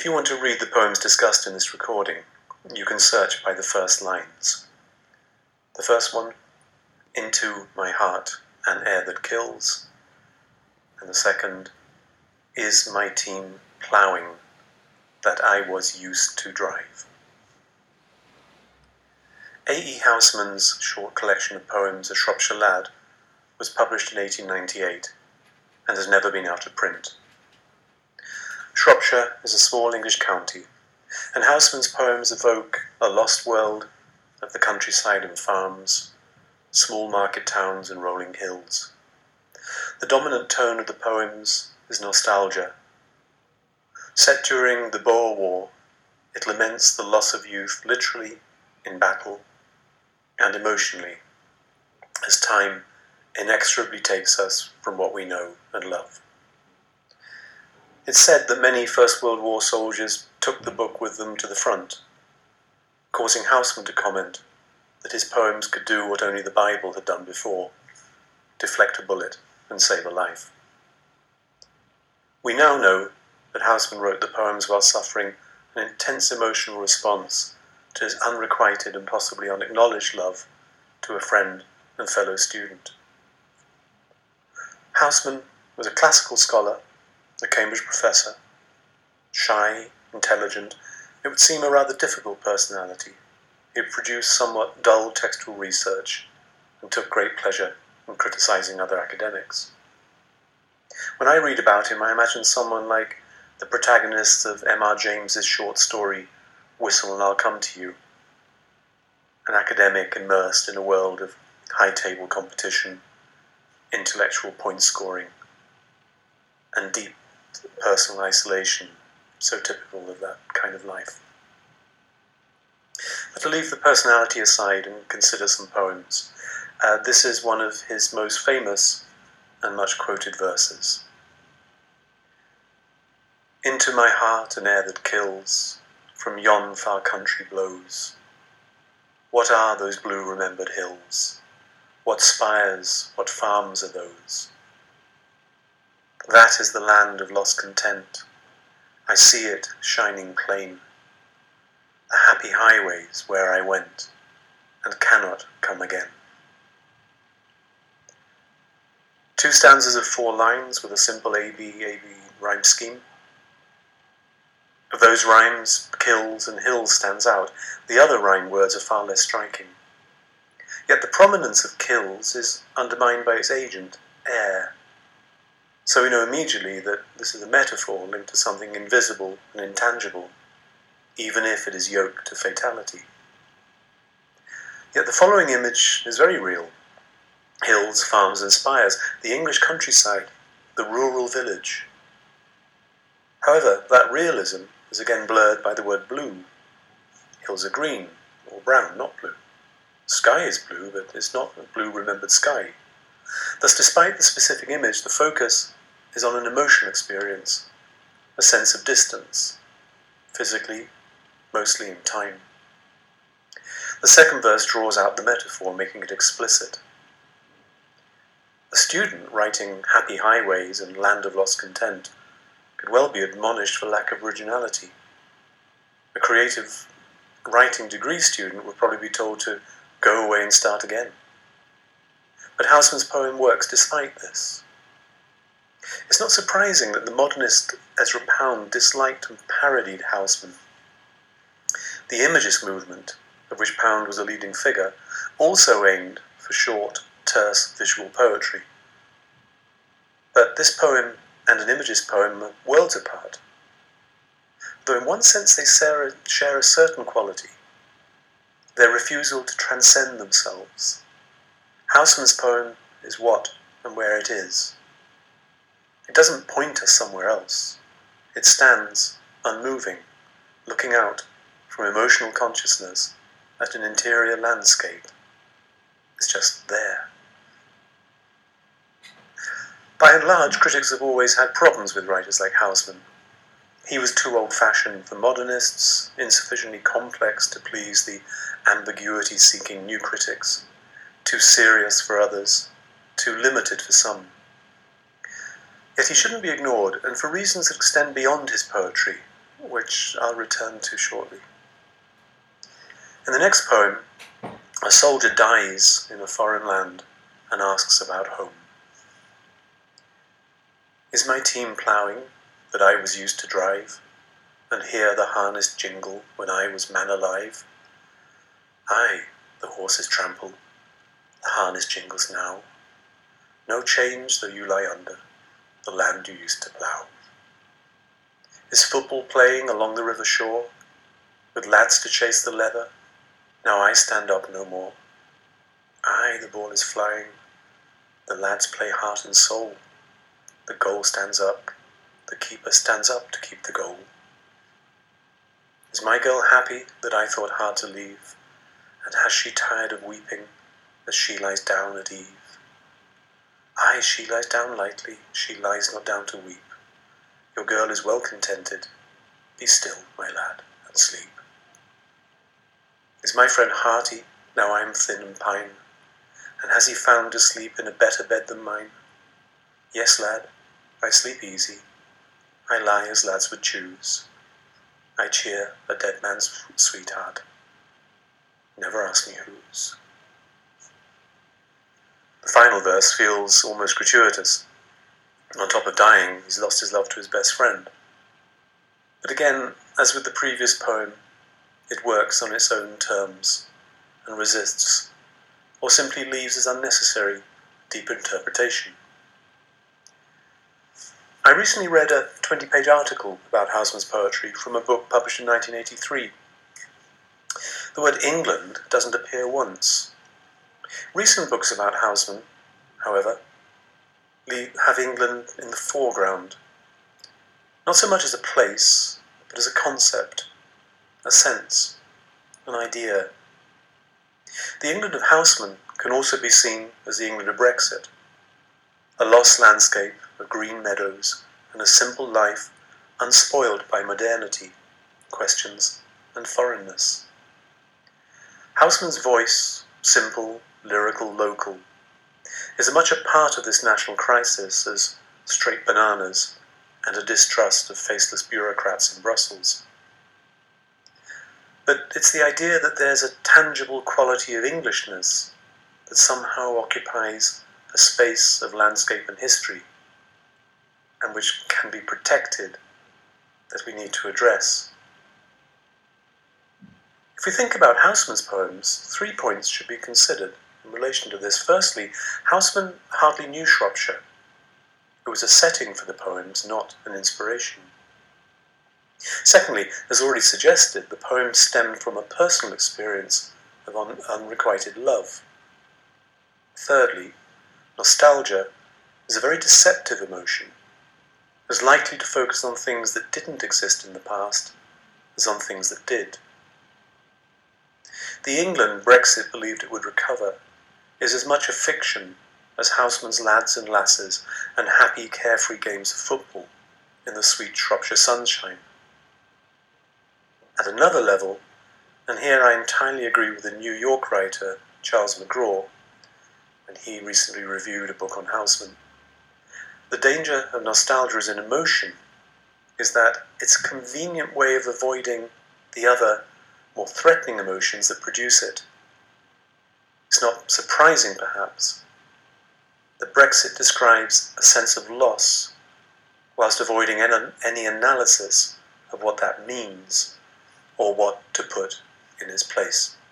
If you want to read the poems discussed in this recording, you can search by the first lines. The first one, Into My Heart, an Air That Kills. And the second, Is My Team Ploughing That I Was Used to Drive. A. E. Housman's short collection of poems, A Shropshire Lad, was published in 1898 and has never been out of print. Shropshire is a small English county, and Housman's poems evoke a lost world of the countryside and farms, small market towns and rolling hills. The dominant tone of the poems is nostalgia. Set during the Boer War, it laments the loss of youth literally in battle and emotionally as time inexorably takes us from what we know and love. It's said that many First World War soldiers took the book with them to the front, causing Housman to comment that his poems could do what only the Bible had done before deflect a bullet and save a life. We now know that Housman wrote the poems while suffering an intense emotional response to his unrequited and possibly unacknowledged love to a friend and fellow student. Housman was a classical scholar, a Cambridge professor, shy, intelligent, it would seem a rather difficult personality. He produced somewhat dull textual research and took great pleasure in criticizing other academics. When I read about him, I imagine someone like the protagonist of M.R. James's short story, Whistle and I'll Come to You, an academic immersed in a world of high table competition, intellectual point scoring, and deep personal isolation, so typical of that kind of life. But to leave the personality aside and consider some poems, uh, this is one of his most famous and much quoted verses. Into my heart an air that kills, from yon far country blows. What are those blue remembered hills? What spires, what farms are those? That is the land of lost content. I see it shining plain. The happy highways where I went and cannot come again. Two stanzas of four lines with a simple A-B-A-B rhyme scheme. Of those rhymes, kills and hills stands out. The other rhyme words are far less striking. Yet the prominence of kills is undermined by its agent, air. So we know immediately that this is a metaphor linked to something invisible and intangible, even if it is yoked to fatality. Yet the following image is very real hills, farms, and spires, the English countryside, the rural village. However, that realism is again blurred by the word blue. Hills are green or brown, not blue. Sky is blue, but it's not a blue remembered sky. Thus, despite the specific image, the focus is on an emotional experience, a sense of distance, physically, mostly in time. The second verse draws out the metaphor, making it explicit. A student writing Happy Highways and Land of Lost Content could well be admonished for lack of originality. A creative writing degree student would probably be told to go away and start again. But Housman's poem works despite this. It's not surprising that the modernist Ezra Pound disliked and parodied Housman. The Imagist movement, of which Pound was a leading figure, also aimed for short, terse visual poetry. But this poem and an Imagist poem are worlds apart. Though in one sense they share a certain quality, their refusal to transcend themselves. Housman's poem is what and where it is. It doesn't point us somewhere else. It stands, unmoving, looking out from emotional consciousness at an interior landscape. It's just there. By and large, critics have always had problems with writers like Housman. He was too old fashioned for modernists, insufficiently complex to please the ambiguity seeking new critics, too serious for others, too limited for some. Yet he shouldn't be ignored, and for reasons that extend beyond his poetry, which I'll return to shortly. In the next poem, a soldier dies in a foreign land and asks about home. Is my team ploughing that I was used to drive, and hear the harness jingle when I was man alive? Aye, the horses trample, the harness jingles now. No change though you lie under the land you used to plough. Is football playing along the river shore, with lads to chase the leather? Now I stand up no more. Aye, the ball is flying. The lads play heart and soul. The goal stands up. The keeper stands up to keep the goal. Is my girl happy that I thought hard to leave? And has she tired of weeping as she lies down at eve? Aye, she lies down lightly, she lies not down to weep. Your girl is well contented. Be still, my lad, and sleep. Is my friend hearty, now I am thin and pine? And has he found to sleep in a better bed than mine? Yes, lad, I sleep easy. I lie as lads would choose. I cheer a dead man's sweetheart. Never ask me whose. The final verse feels almost gratuitous. On top of dying, he's lost his love to his best friend. But again, as with the previous poem, it works on its own terms and resists, or simply leaves as unnecessary deep interpretation. I recently read a 20 page article about Housman's poetry from a book published in 1983. The word England doesn't appear once. Recent books about Housman, however, have England in the foreground, not so much as a place, but as a concept a sense, an idea. The England of Housman can also be seen as the England of Brexit, a lost landscape of green meadows and a simple life unspoiled by modernity, questions, and foreignness. Housman's voice, simple, lyrical, local, is as much a part of this national crisis as straight bananas and a distrust of faceless bureaucrats in Brussels. But it's the idea that there's a tangible quality of Englishness that somehow occupies a space of landscape and history, and which can be protected, that we need to address. If we think about Housman's poems, three points should be considered in relation to this. Firstly, Housman hardly knew Shropshire. It was a setting for the poems, not an inspiration. Secondly, as already suggested, the poem stemmed from a personal experience of un- unrequited love. Thirdly, nostalgia is a very deceptive emotion, as likely to focus on things that didn't exist in the past as on things that did. The England Brexit believed it would recover is as much a fiction as Housman's lads and lasses and happy, carefree games of football in the sweet Shropshire sunshine. At another level, and here I entirely agree with the New York writer Charles McGrath, and he recently reviewed a book on Housman, the danger of nostalgia as an emotion is that it's a convenient way of avoiding the other, more threatening emotions that produce it. It's not surprising, perhaps, that Brexit describes a sense of loss whilst avoiding any analysis of what that means or what to put in its place.